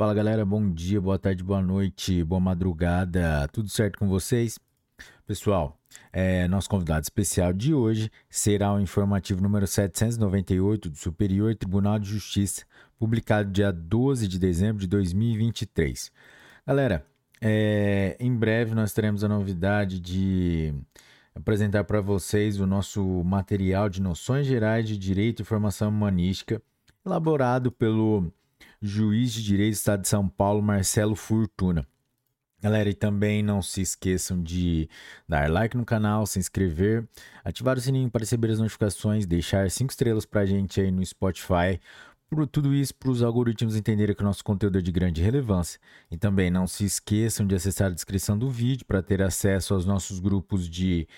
Fala galera, bom dia, boa tarde, boa noite, boa madrugada, tudo certo com vocês? Pessoal, é, nosso convidado especial de hoje será o informativo número 798 do Superior Tribunal de Justiça, publicado dia 12 de dezembro de 2023. Galera, é, em breve nós teremos a novidade de apresentar para vocês o nosso material de noções gerais de direito e formação humanística, elaborado pelo juiz de direito do Estado de São Paulo, Marcelo Fortuna. Galera, e também não se esqueçam de dar like no canal, se inscrever, ativar o sininho para receber as notificações, deixar cinco estrelas para a gente aí no Spotify. Por tudo isso, para os algoritmos entenderem que o nosso conteúdo é de grande relevância. E também não se esqueçam de acessar a descrição do vídeo para ter acesso aos nossos grupos de,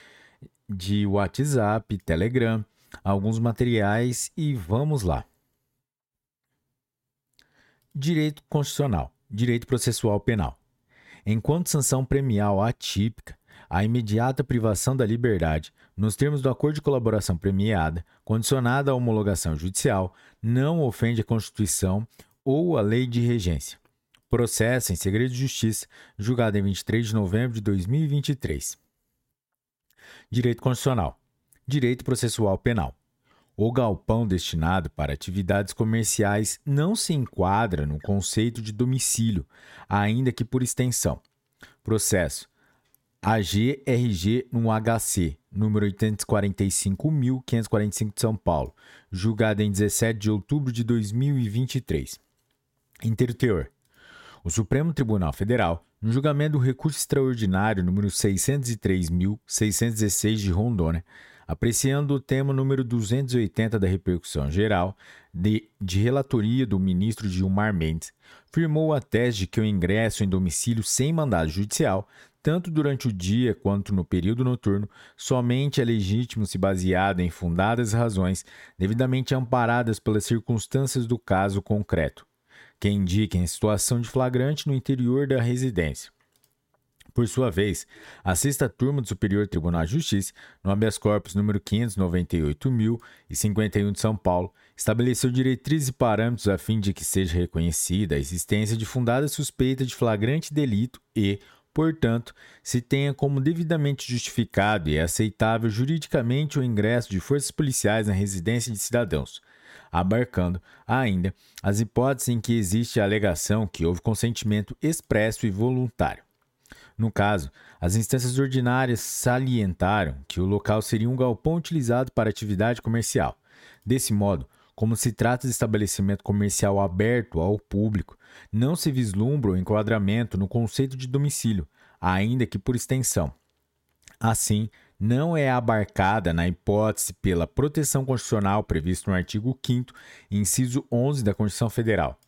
de WhatsApp, Telegram, alguns materiais e vamos lá. Direito Constitucional, Direito Processual Penal. Enquanto sanção premial atípica, a imediata privação da liberdade, nos termos do acordo de colaboração premiada, condicionada à homologação judicial, não ofende a Constituição ou a lei de regência. Processo em segredo de justiça, julgado em 23 de novembro de 2023. Direito Constitucional. Direito Processual Penal. O galpão destinado para atividades comerciais não se enquadra no conceito de domicílio, ainda que por extensão. Processo AGRG no HC, número 845.545 de São Paulo, julgado em 17 de outubro de 2023. Inteiro teor. O Supremo Tribunal Federal, no julgamento do recurso extraordinário número 603.616 de Rondônia, apreciando o tema número 280 da repercussão geral de, de relatoria do ministro Gilmar Mendes, firmou a tese de que o ingresso em domicílio sem mandado judicial, tanto durante o dia quanto no período noturno, somente é legítimo se baseado em fundadas razões devidamente amparadas pelas circunstâncias do caso concreto, que indiquem situação de flagrante no interior da residência por sua vez, a sexta turma do Superior Tribunal de Justiça, no habeas corpus número 598.051 de São Paulo, estabeleceu diretrizes e parâmetros a fim de que seja reconhecida a existência de fundada suspeita de flagrante delito e, portanto, se tenha como devidamente justificado e aceitável juridicamente o ingresso de forças policiais na residência de cidadãos, abarcando ainda as hipóteses em que existe a alegação que houve consentimento expresso e voluntário. No caso, as instâncias ordinárias salientaram que o local seria um galpão utilizado para atividade comercial. Desse modo, como se trata de estabelecimento comercial aberto ao público, não se vislumbra o enquadramento no conceito de domicílio, ainda que por extensão. Assim, não é abarcada na hipótese pela proteção constitucional prevista no artigo 5 inciso 11 da Constituição Federal.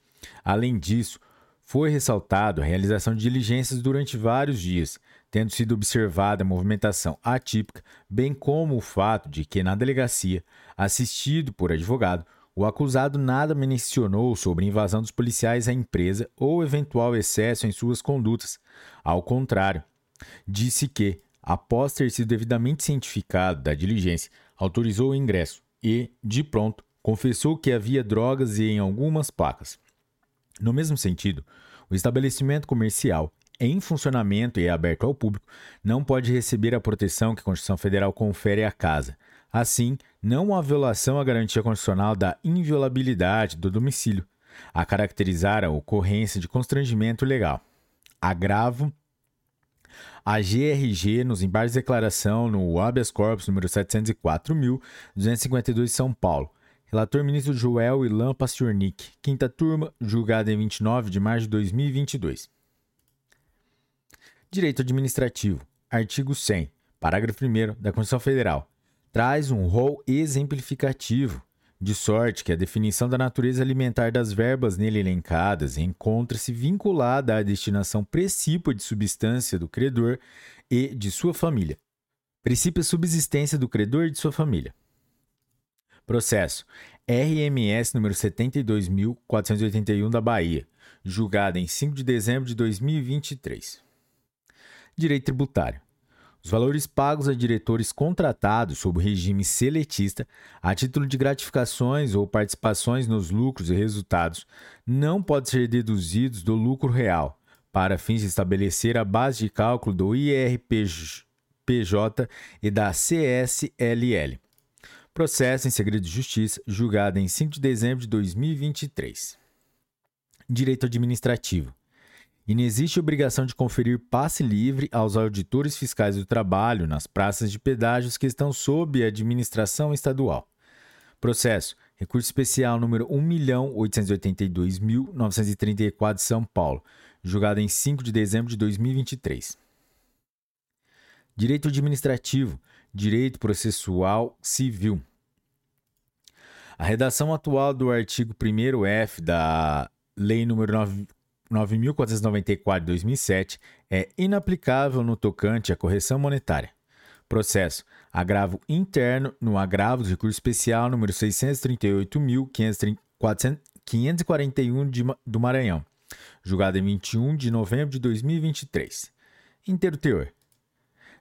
Além disso, foi ressaltado a realização de diligências durante vários dias, tendo sido observada a movimentação atípica, bem como o fato de que, na delegacia, assistido por advogado, o acusado nada mencionou sobre invasão dos policiais à empresa ou eventual excesso em suas condutas. Ao contrário, disse que, após ter sido devidamente cientificado da diligência, autorizou o ingresso e, de pronto, confessou que havia drogas em algumas placas. No mesmo sentido, o estabelecimento comercial em funcionamento e aberto ao público não pode receber a proteção que a Constituição Federal confere à casa. Assim, não há violação à garantia constitucional da inviolabilidade do domicílio, a caracterizar a ocorrência de constrangimento legal. Agravo a GRG nos embargos de declaração no habeas corpus número 704.252 de São Paulo, Relator ministro Joel Ilan Pastiornik. Quinta turma, julgada em 29 de março de 2022. Direito Administrativo. Artigo 100, parágrafo 1 da Constituição Federal. Traz um rol exemplificativo, de sorte que a definição da natureza alimentar das verbas nele elencadas encontra-se vinculada à destinação precípua de substância do credor e de sua família. Princípio subsistência do credor e de sua família. Processo RMS número 72.481 da Bahia, julgada em 5 de dezembro de 2023. Direito tributário. Os valores pagos a diretores contratados sob regime seletista, a título de gratificações ou participações nos lucros e resultados, não podem ser deduzidos do lucro real, para fins de estabelecer a base de cálculo do IRPJ e da CSLL. Processo em segredo de justiça, julgado em 5 de dezembro de 2023. Direito administrativo. Inexiste obrigação de conferir passe livre aos auditores fiscais do trabalho nas praças de pedágios que estão sob administração estadual. Processo. Recurso especial número 1.882.934 de São Paulo, julgado em 5 de dezembro de 2023. Direito administrativo. Direito processual civil. A redação atual do artigo 1º-F da Lei nº 9.494 de 2007 é inaplicável no tocante à correção monetária. Processo. Agravo interno no agravo do recurso especial número 638.541 do Maranhão, julgado em 21 de novembro de 2023. Inteiro teor.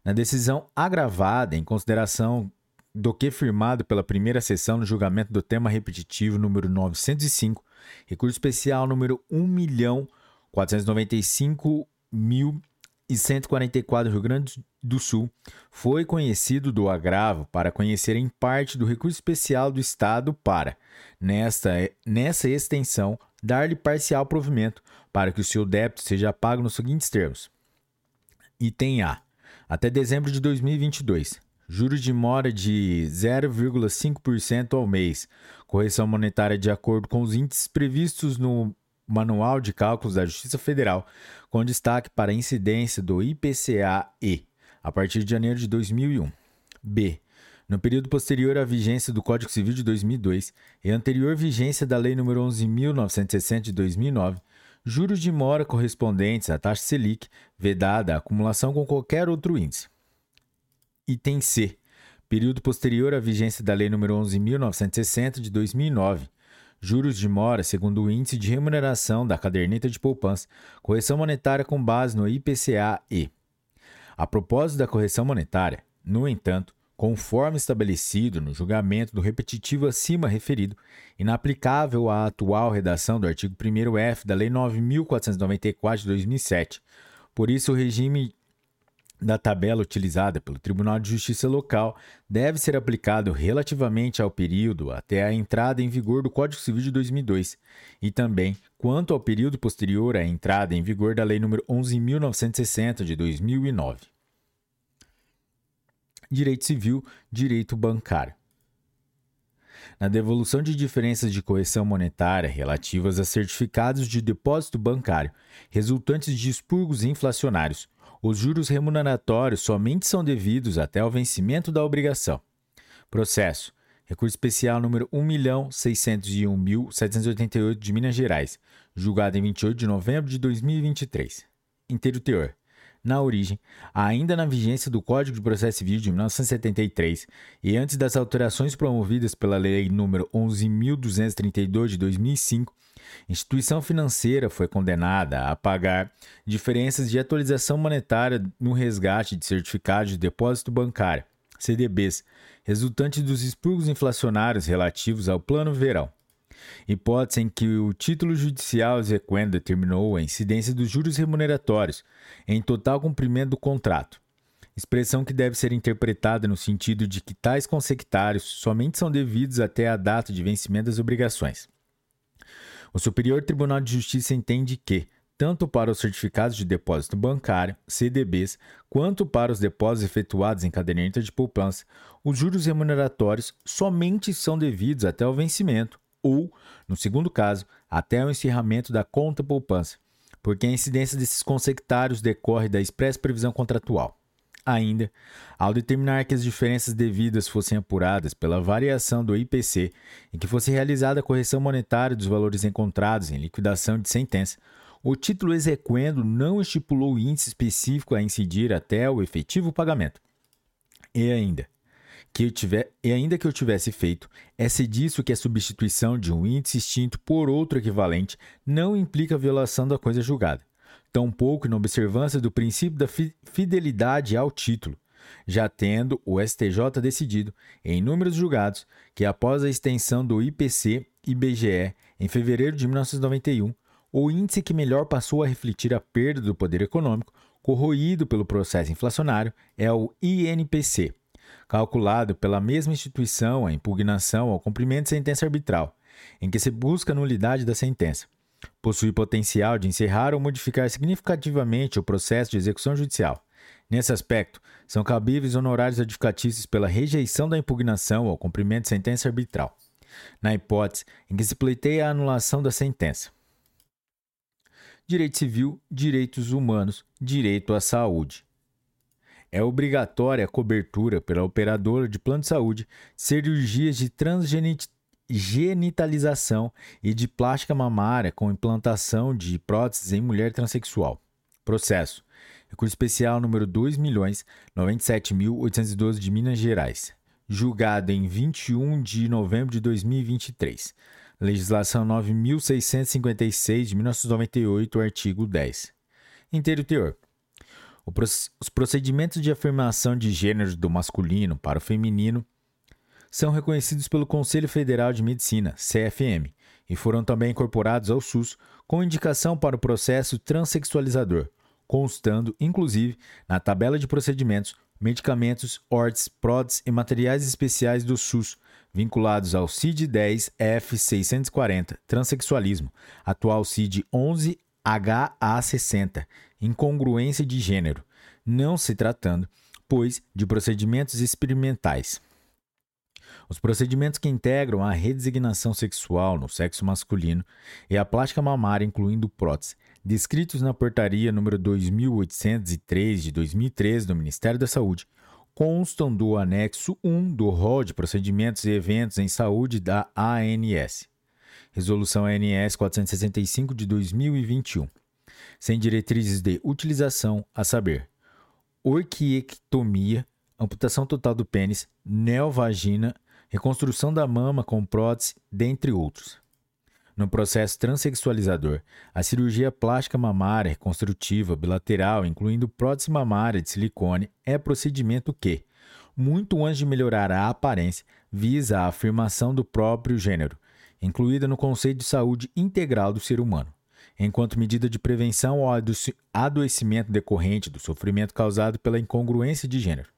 Na decisão agravada em consideração do que firmado pela primeira sessão no julgamento do tema repetitivo número 905, recurso especial número 1.495.144 do Rio Grande do Sul, foi conhecido do agravo para conhecer em parte do recurso especial do Estado para, nesta, nessa extensão, dar-lhe parcial provimento para que o seu débito seja pago nos seguintes termos. Item A. Até dezembro de 2022, juros de mora de 0,5% ao mês, correção monetária de acordo com os índices previstos no Manual de Cálculos da Justiça Federal, com destaque para a incidência do IPCA-E, a partir de janeiro de 2001. B. No período posterior à vigência do Código Civil de 2002 e anterior vigência da Lei nº 11.960 de 2009, juros de mora correspondentes à taxa Selic, vedada a acumulação com qualquer outro índice. Item C. Período posterior à vigência da Lei nº 11.960 de 2009. Juros de mora segundo o índice de remuneração da caderneta de poupança, correção monetária com base no IPCA-E. A propósito da correção monetária, no entanto, conforme estabelecido no julgamento do repetitivo acima referido, inaplicável à atual redação do artigo 1º-F da Lei 9.494 de 2007. Por isso, o regime da tabela utilizada pelo Tribunal de Justiça local deve ser aplicado relativamente ao período até a entrada em vigor do Código Civil de 2002 e também quanto ao período posterior à entrada em vigor da Lei nº 11.960 de 2009. Direito Civil, Direito Bancário. Na devolução de diferenças de correção monetária relativas a certificados de depósito bancário resultantes de expurgos inflacionários, os juros remuneratórios somente são devidos até o vencimento da obrigação. Processo. Recurso especial número 1.601.788 de Minas Gerais, julgado em 28 de novembro de 2023. Inteiro teor. Na origem, ainda na vigência do Código de Processo Civil de 1973 e antes das alterações promovidas pela Lei nº 11.232 de 2005, instituição financeira foi condenada a pagar diferenças de atualização monetária no resgate de certificados de depósito bancário, CDBs, resultantes dos expurgos inflacionários relativos ao Plano Verão. Hipótese em que o título judicial exequendo determinou a incidência dos juros remuneratórios em total cumprimento do contrato. Expressão que deve ser interpretada no sentido de que tais consectários somente são devidos até a data de vencimento das obrigações. O Superior Tribunal de Justiça entende que, tanto para os certificados de depósito bancário, CDBs, quanto para os depósitos efetuados em caderneta de poupança, os juros remuneratórios somente são devidos até o vencimento, ou, no segundo caso, até o encerramento da conta poupança, porque a incidência desses consectários decorre da expressa previsão contratual. Ainda, ao determinar que as diferenças devidas fossem apuradas pela variação do IPC e que fosse realizada a correção monetária dos valores encontrados em liquidação de sentença, o título exequendo não estipulou índice específico a incidir até o efetivo pagamento. E ainda, que eu tiver, e ainda que eu tivesse feito, é-se disso que a substituição de um índice extinto por outro equivalente não implica violação da coisa julgada tampouco na observância do princípio da fidelidade ao título, já tendo o STJ decidido, em inúmeros julgados, que após a extensão do IPC e BGE em fevereiro de 1991, o índice que melhor passou a refletir a perda do poder econômico corroído pelo processo inflacionário é o INPC, calculado pela mesma instituição a impugnação ao cumprimento de sentença arbitral, em que se busca a nulidade da sentença. Possui potencial de encerrar ou modificar significativamente o processo de execução judicial. Nesse aspecto, são cabíveis honorários advocatícios pela rejeição da impugnação ao cumprimento de sentença arbitral, na hipótese em que se pleiteia a anulação da sentença. Direito civil, direitos humanos, direito à saúde. É obrigatória a cobertura pela operadora de plano de saúde cirurgias de transgenitalização e de plástica mamária com implantação de próteses em mulher transexual. Processo. Recurso especial número 2.097.812 de Minas Gerais. Julgado em 21 de novembro de 2023. Legislação 9.656 de 1998, artigo 10. Inteiro teor. Os procedimentos de afirmação de gênero do masculino para o feminino são reconhecidos pelo Conselho Federal de Medicina, CFM, e foram também incorporados ao SUS com indicação para o processo transexualizador, constando, inclusive, na tabela de procedimentos, medicamentos, ORTS, PRODS e materiais especiais do SUS, vinculados ao CID-10-F640, transexualismo, atual CID-11-HA60, incongruência de gênero, não se tratando, pois, de procedimentos experimentais. Os procedimentos que integram a redesignação sexual no sexo masculino e a plástica mamária, incluindo prótese, descritos na portaria número 2803 de 2013 do Ministério da Saúde, constam do anexo 1 do rol de procedimentos e eventos em saúde da ANS. Resolução ANS 465 de 2021 sem diretrizes de utilização, a saber, orquiectomia, amputação total do pênis, neovagina, reconstrução da mama com prótese, dentre outros. No processo transexualizador, a cirurgia plástica mamária reconstrutiva bilateral, incluindo prótese mamária de silicone, é procedimento que, muito antes de melhorar a aparência, visa a afirmação do próprio gênero, incluída no conceito de saúde integral do ser humano enquanto medida de prevenção ao adoecimento decorrente do sofrimento causado pela incongruência de gênero,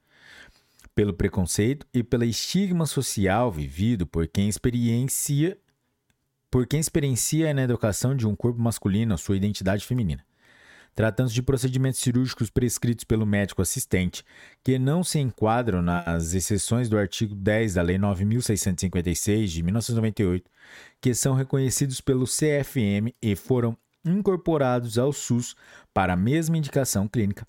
pelo preconceito e pelo estigma social vivido por quem experiencia por quem experiencia na educação de um corpo masculino a sua identidade feminina. Tratando-se de procedimentos cirúrgicos prescritos pelo médico assistente, que não se enquadram nas exceções do artigo 10 da Lei 9.656 de 1998, que são reconhecidos pelo CFM e foram incorporados ao SUS para a mesma indicação clínica.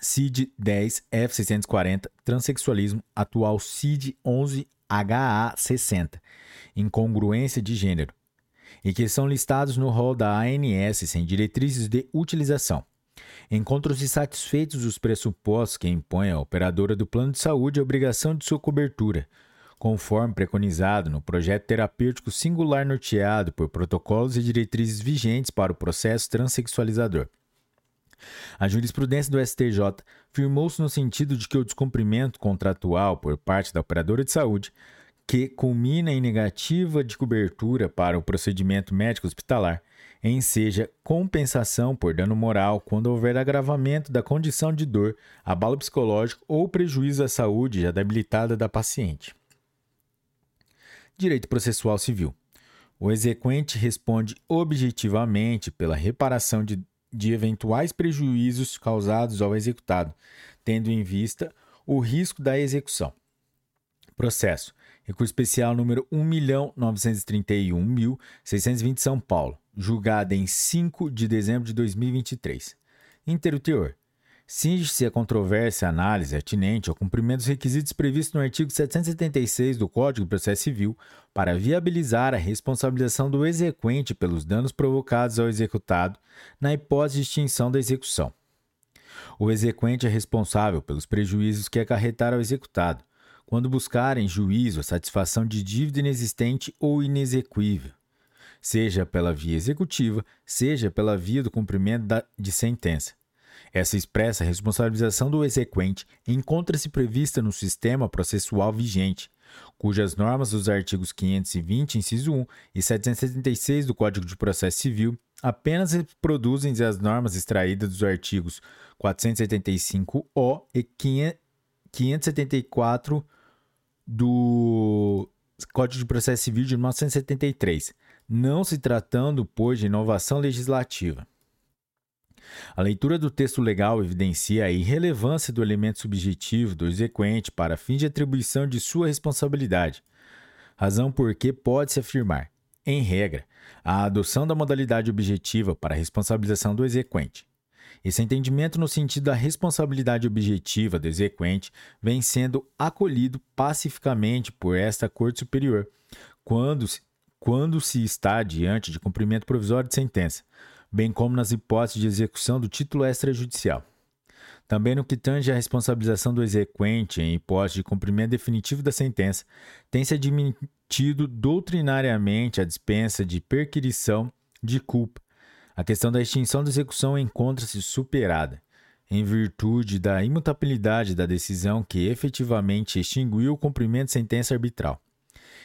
CID 10 F640 Transsexualismo, atual CID 11 HA 60 Incongruência de gênero, e que são listados no rol da ANS sem diretrizes de utilização. Encontram-se satisfeitos os pressupostos que impõem à operadora do plano de saúde a obrigação de sua cobertura, conforme preconizado no projeto terapêutico singular norteado por protocolos e diretrizes vigentes para o processo transexualizador. A jurisprudência do STJ firmou-se no sentido de que o descumprimento contratual por parte da operadora de saúde, que culmina em negativa de cobertura para o procedimento médico hospitalar, enseja compensação por dano moral quando houver agravamento da condição de dor, abalo psicológico ou prejuízo à saúde já debilitada da paciente. Direito processual civil. O exequente responde objetivamente pela reparação de, de eventuais prejuízos causados ao executado, tendo em vista o risco da execução. Processo. Recurso especial número 1.931.620 São Paulo, julgado em 5 de dezembro de 2023. Inteiro teor. Cinge-se a controvérsia análise atinente ao cumprimento dos requisitos previstos no artigo 776 do Código de Processo Civil para viabilizar a responsabilização do exequente pelos danos provocados ao executado na hipótese de extinção da execução. O exequente é responsável pelos prejuízos que acarretar ao executado, quando buscar em juízo a satisfação de dívida inexistente ou inexequível, seja pela via executiva, seja pela via do cumprimento de sentença Essa expressa responsabilização do exequente encontra-se prevista no sistema processual vigente, cujas normas dos artigos 520, inciso 1 e 776 do Código de Processo Civil apenas reproduzem as normas extraídas dos artigos 475-O e 574 do Código de Processo Civil de 1973, não se tratando, pois, de inovação legislativa. A leitura do texto legal evidencia a irrelevância do elemento subjetivo do exequente para fim de atribuição de sua responsabilidade, razão por que pode-se afirmar, em regra, a adoção da modalidade objetiva para a responsabilização do exequente. Esse entendimento no sentido da responsabilidade objetiva do exequente vem sendo acolhido pacificamente por esta Corte Superior, quando, quando se está diante de cumprimento provisório de sentença, bem como nas hipóteses de execução do título extrajudicial. Também no que tange à responsabilização do exequente em hipótese de cumprimento definitivo da sentença, tem-se admitido doutrinariamente a dispensa de perquirição de culpa. A questão da extinção da execução encontra-se superada, em virtude da imutabilidade da decisão que efetivamente extinguiu o cumprimento de sentença arbitral.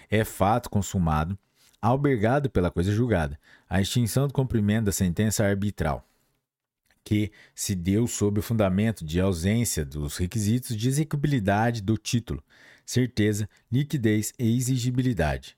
É fato consumado albergado pela coisa julgada, a extinção do cumprimento da sentença arbitral, que se deu sob o fundamento de ausência dos requisitos de execuibilidade do título, certeza, liquidez e exigibilidade.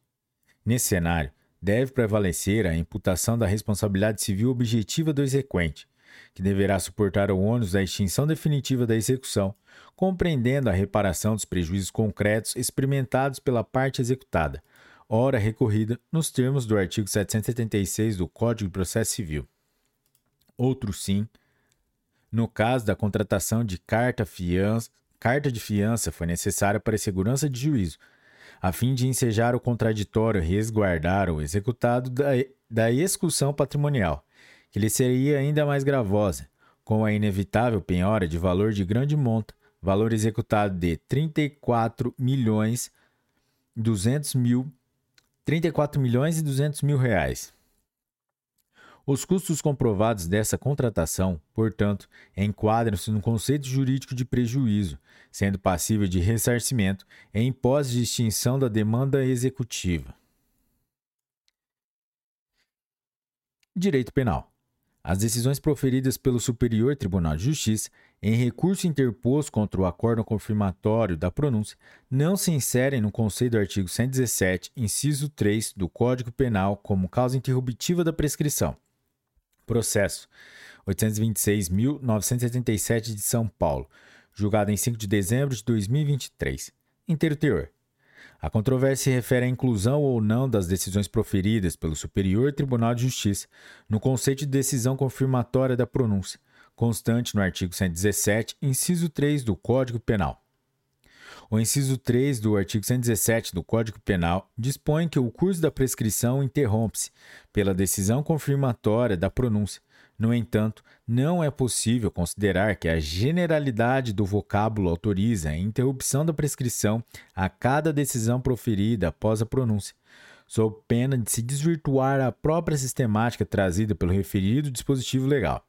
Nesse cenário, deve prevalecer a imputação da responsabilidade civil objetiva do exequente, que deverá suportar o ônus da extinção definitiva da execução, compreendendo a reparação dos prejuízos concretos experimentados pela parte executada, ora recorrida nos termos do artigo 776 do Código de Processo Civil. Outro sim, no caso da contratação de carta, fiança, carta de fiança foi necessária para a segurança de juízo, a fim de ensejar o contraditório e resguardar o executado da, da execução patrimonial, que lhe seria ainda mais gravosa, com a inevitável penhora de valor de grande monta, valor executado de 34 milhões 200 mil 34 milhões e 200 mil reais. Os custos comprovados dessa contratação, portanto, enquadram-se no conceito jurídico de prejuízo, sendo passível de ressarcimento em pós de extinção da demanda executiva. Direito Penal. As decisões proferidas pelo Superior Tribunal de Justiça em recurso interposto contra o acordo confirmatório da pronúncia não se inserem no conceito do artigo 117, inciso 3 do Código Penal como causa interruptiva da prescrição. Processo 826.977 de São Paulo, julgado em 5 de dezembro de 2023. Inteiro teor. A controvérsia se refere à inclusão ou não das decisões proferidas pelo Superior Tribunal de Justiça no conceito de decisão confirmatória da pronúncia, constante no artigo 117, inciso 3 do Código Penal. O inciso 3 do artigo 117 do Código Penal dispõe que o curso da prescrição interrompe-se pela decisão confirmatória da pronúncia, no entanto, não é possível considerar que a generalidade do vocábulo autoriza a interrupção da prescrição a cada decisão proferida após a pronúncia, sob pena de se desvirtuar a própria sistemática trazida pelo referido dispositivo legal.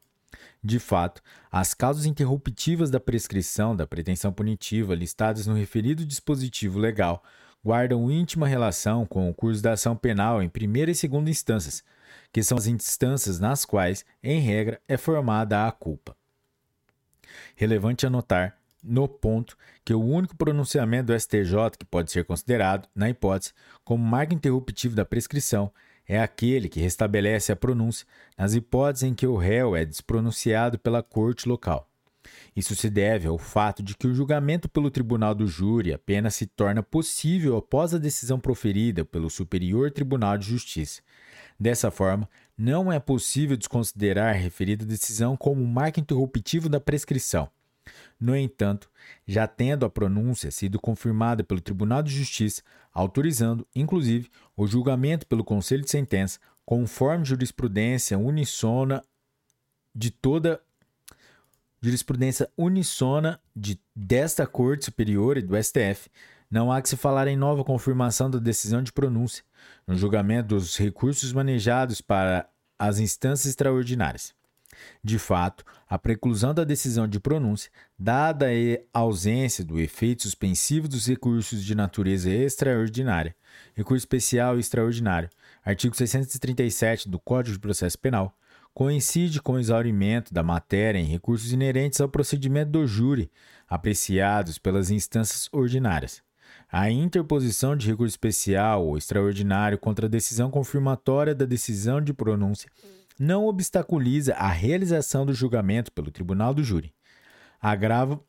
De fato, as causas interruptivas da prescrição da pretensão punitiva listadas no referido dispositivo legal guardam íntima relação com o curso da ação penal em primeira e segunda instâncias que são as instâncias nas quais, em regra, é formada a culpa. Relevante anotar, no ponto, que o único pronunciamento do STJ que pode ser considerado, na hipótese, como marco interruptivo da prescrição é aquele que restabelece a pronúncia nas hipóteses em que o réu é despronunciado pela corte local. Isso se deve ao fato de que o julgamento pelo tribunal do júri apenas se torna possível após a decisão proferida pelo Superior Tribunal de Justiça, Dessa forma, não é possível desconsiderar referida decisão como marco interruptivo da prescrição. No entanto, já tendo a pronúncia sido confirmada pelo Tribunal de Justiça, autorizando, inclusive, o julgamento pelo Conselho de Sentença, conforme jurisprudência unissona de toda jurisprudência unissona de, desta Corte Superior e do STF, não há que se falar em nova confirmação da decisão de pronúncia, no julgamento dos recursos manejados para as instâncias extraordinárias. De fato, a preclusão da decisão de pronúncia, dada a ausência do efeito suspensivo dos recursos de natureza extraordinária, recurso especial e extraordinário, artigo 637 do Código de Processo Penal, coincide com o exaurimento da matéria em recursos inerentes ao procedimento do júri, apreciados pelas instâncias ordinárias. A interposição de recurso especial ou extraordinário contra a decisão confirmatória da decisão de pronúncia não obstaculiza a realização do julgamento pelo tribunal do júri. Agravo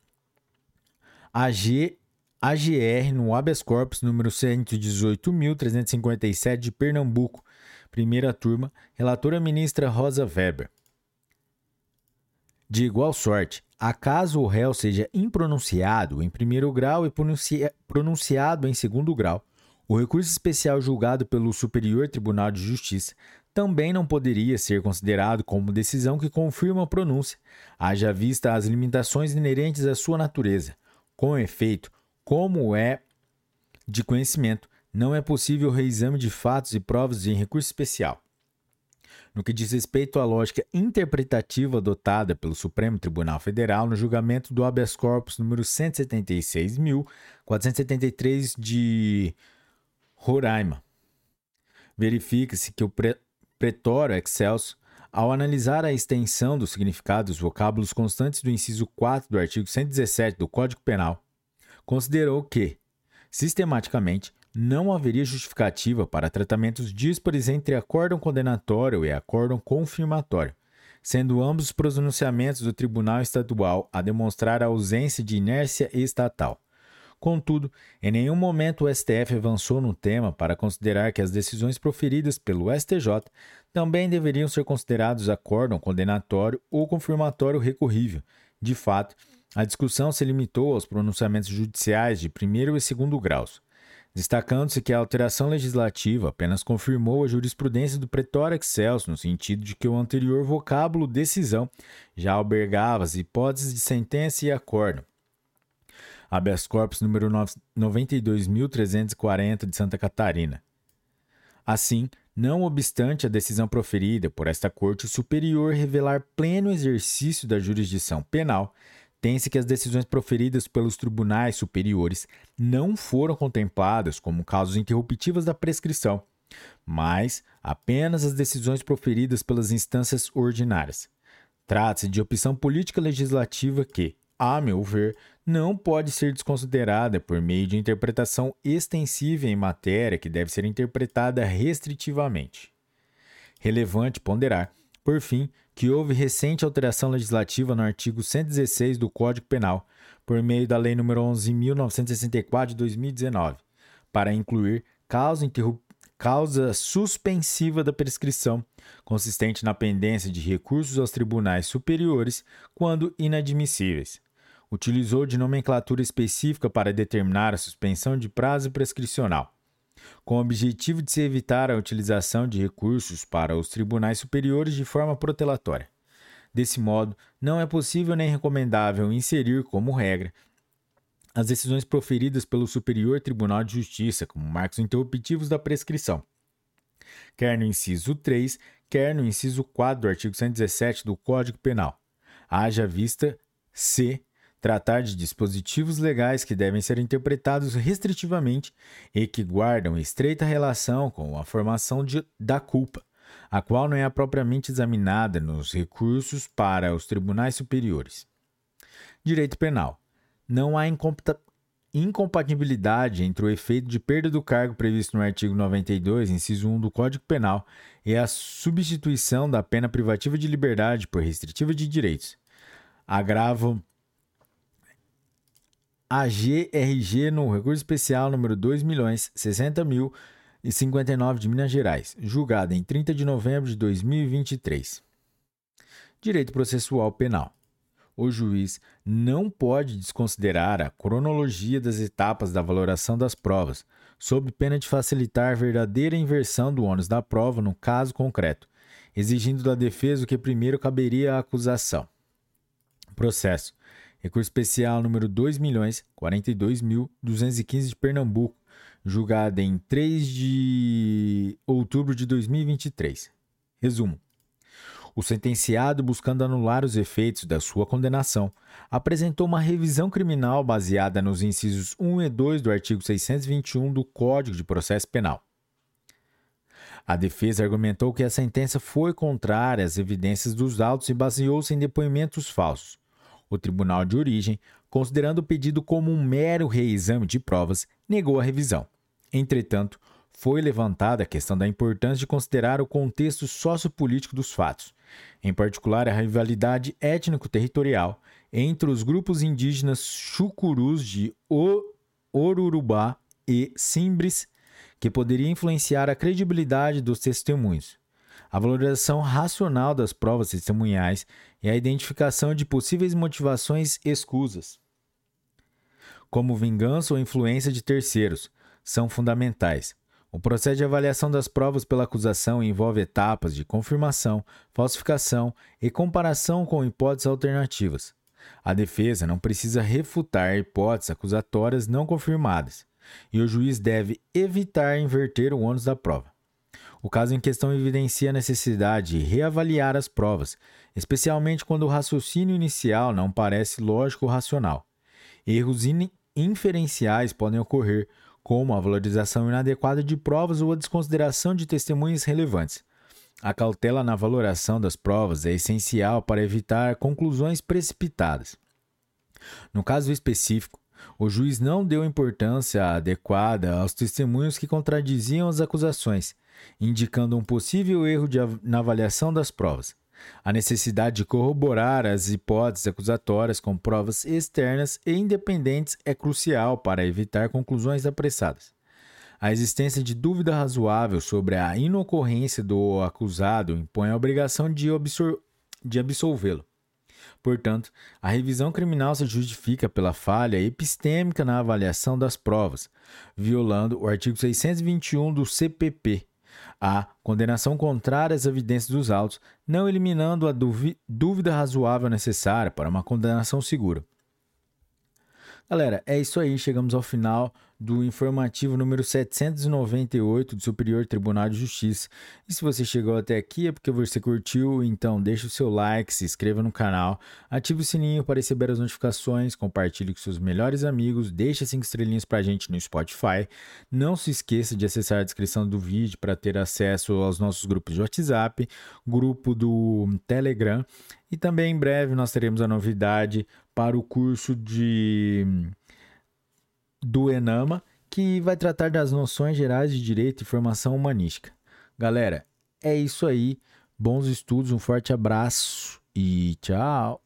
AG, AGR no habeas corpus número 118.357 de Pernambuco, primeira turma, relatora ministra Rosa Weber. De igual sorte, acaso o réu seja impronunciado em primeiro grau e pronunciado em segundo grau, o recurso especial julgado pelo Superior Tribunal de Justiça também não poderia ser considerado como decisão que confirma a pronúncia, haja vista as limitações inerentes à sua natureza. Com efeito, como é de conhecimento, não é possível o reexame de fatos e provas em recurso especial. No que diz respeito à lógica interpretativa adotada pelo Supremo Tribunal Federal no julgamento do habeas corpus número 176.473 de Roraima, verifica-se que o pretório excelso, ao analisar a extensão do significado dos vocábulos constantes do inciso 4 do artigo 117 do Código Penal, considerou que, sistematicamente, não haveria justificativa para tratamentos díspares entre acórdão condenatório e acórdão confirmatório, sendo ambos os pronunciamentos do Tribunal Estadual a demonstrar a ausência de inércia estatal. Contudo, em nenhum momento o STF avançou no tema para considerar que as decisões proferidas pelo STJ também deveriam ser considerados acórdão condenatório ou confirmatório recorrível. De fato, a discussão se limitou aos pronunciamentos judiciais de primeiro e segundo graus, destacando-se que a alteração legislativa apenas confirmou a jurisprudência do pretório excelso no sentido de que o anterior vocábulo decisão já albergava as hipóteses de sentença e acórdão, habeas corpus número 92.340 de Santa Catarina. Assim, não obstante a decisão proferida por esta Corte Superior revelar pleno exercício da jurisdição penal, tem-se que as decisões proferidas pelos tribunais superiores não foram contempladas como causas interruptivas da prescrição, mas apenas as decisões proferidas pelas instâncias ordinárias. Trata-se de opção política legislativa que, a meu ver, não pode ser desconsiderada por meio de interpretação extensiva em matéria que deve ser interpretada restritivamente. Relevante ponderar, por fim, que houve recente alteração legislativa no artigo 116 do Código Penal, por meio da Lei nº 11.964 de 2019, para incluir causa, causa suspensiva da prescrição, consistente na pendência de recursos aos tribunais superiores quando inadmissíveis utilizou de nomenclatura específica para determinar a suspensão de prazo prescricional, com o objetivo de se evitar a utilização de recursos para os tribunais superiores de forma protelatória. Desse modo, não é possível nem recomendável inserir como regra as decisões proferidas pelo Superior Tribunal de Justiça como marcos interruptivos da prescrição, quer no inciso 3, quer no inciso 4 do artigo 117 do Código Penal. Haja vista C tratar de dispositivos legais que devem ser interpretados restritivamente e que guardam estreita relação com a formação de, da culpa, a qual não é propriamente examinada nos recursos para os tribunais superiores. Direito Penal. Não há incompatibilidade entre o efeito de perda do cargo previsto no artigo 92, inciso 1 do Código Penal, e a substituição da pena privativa de liberdade por restritiva de direitos. Agravo AGRG no recurso especial número 2 milhões 60 mil e 59 de Minas Gerais, julgada em 30 de novembro de 2023. Direito processual penal. O juiz não pode desconsiderar a cronologia das etapas da valoração das provas, sob pena de facilitar verdadeira inversão do ônus da prova no caso concreto, exigindo da defesa o que primeiro caberia à acusação. Processo Recurso especial número 2.042.215 de Pernambuco, julgada em 3 de outubro de 2023. Resumo. O sentenciado, buscando anular os efeitos da sua condenação, apresentou uma revisão criminal baseada nos incisos 1 e 2 do artigo 621 do Código de Processo Penal. A defesa argumentou que a sentença foi contrária às evidências dos autos e baseou-se em depoimentos falsos. O tribunal de origem, considerando o pedido como um mero reexame de provas, negou a revisão. Entretanto, foi levantada a questão da importância de considerar o contexto sociopolítico dos fatos, em particular a rivalidade étnico-territorial entre os grupos indígenas chucurus de Orurubá e Simbres que poderia influenciar a credibilidade dos testemunhos, a valorização racional das provas testemunhais e a identificação de possíveis motivações escusas, como vingança ou influência de terceiros, são fundamentais. O processo de avaliação das provas pela acusação envolve etapas de confirmação, falsificação e comparação com hipóteses alternativas. A defesa não precisa refutar hipóteses acusatórias não confirmadas e o juiz deve evitar inverter o ônus da prova. O caso em questão evidencia a necessidade de reavaliar as provas, especialmente quando o raciocínio inicial não parece lógico ou racional. Erros inferenciais podem ocorrer, como a valorização inadequada de provas ou a desconsideração de testemunhas relevantes. A cautela na valoração das provas é essencial para evitar conclusões precipitadas. No caso específico, o juiz não deu importância adequada aos testemunhos que contradiziam as acusações, indicando um possível erro de, na avaliação das provas. A necessidade de corroborar as hipóteses acusatórias com provas externas e independentes é crucial para evitar conclusões apressadas. A existência de dúvida razoável sobre a inocorrência do acusado impõe a obrigação de, de absolvê-lo. Portanto, a revisão criminal se justifica pela falha epistêmica na avaliação das provas, violando o artigo 621 do CPP, a condenação contrária às evidências dos autos, não eliminando a dúvida razoável necessária para uma condenação segura. Galera, é isso aí, chegamos ao final do informativo número 798 do Superior Tribunal de Justiça. E se você chegou até aqui é porque você curtiu, então deixa o seu like, se inscreva no canal, ative o sininho para receber as notificações, compartilhe com seus melhores amigos, deixa cinco estrelinhas para a gente no Spotify. Não se esqueça de acessar a descrição do vídeo para ter acesso aos nossos grupos de WhatsApp, grupo do Telegram e também em breve nós teremos a novidade para o curso de do Enama, que vai tratar das noções gerais de direito e formação humanística. Galera, é isso aí. Bons estudos, um forte abraço e tchau.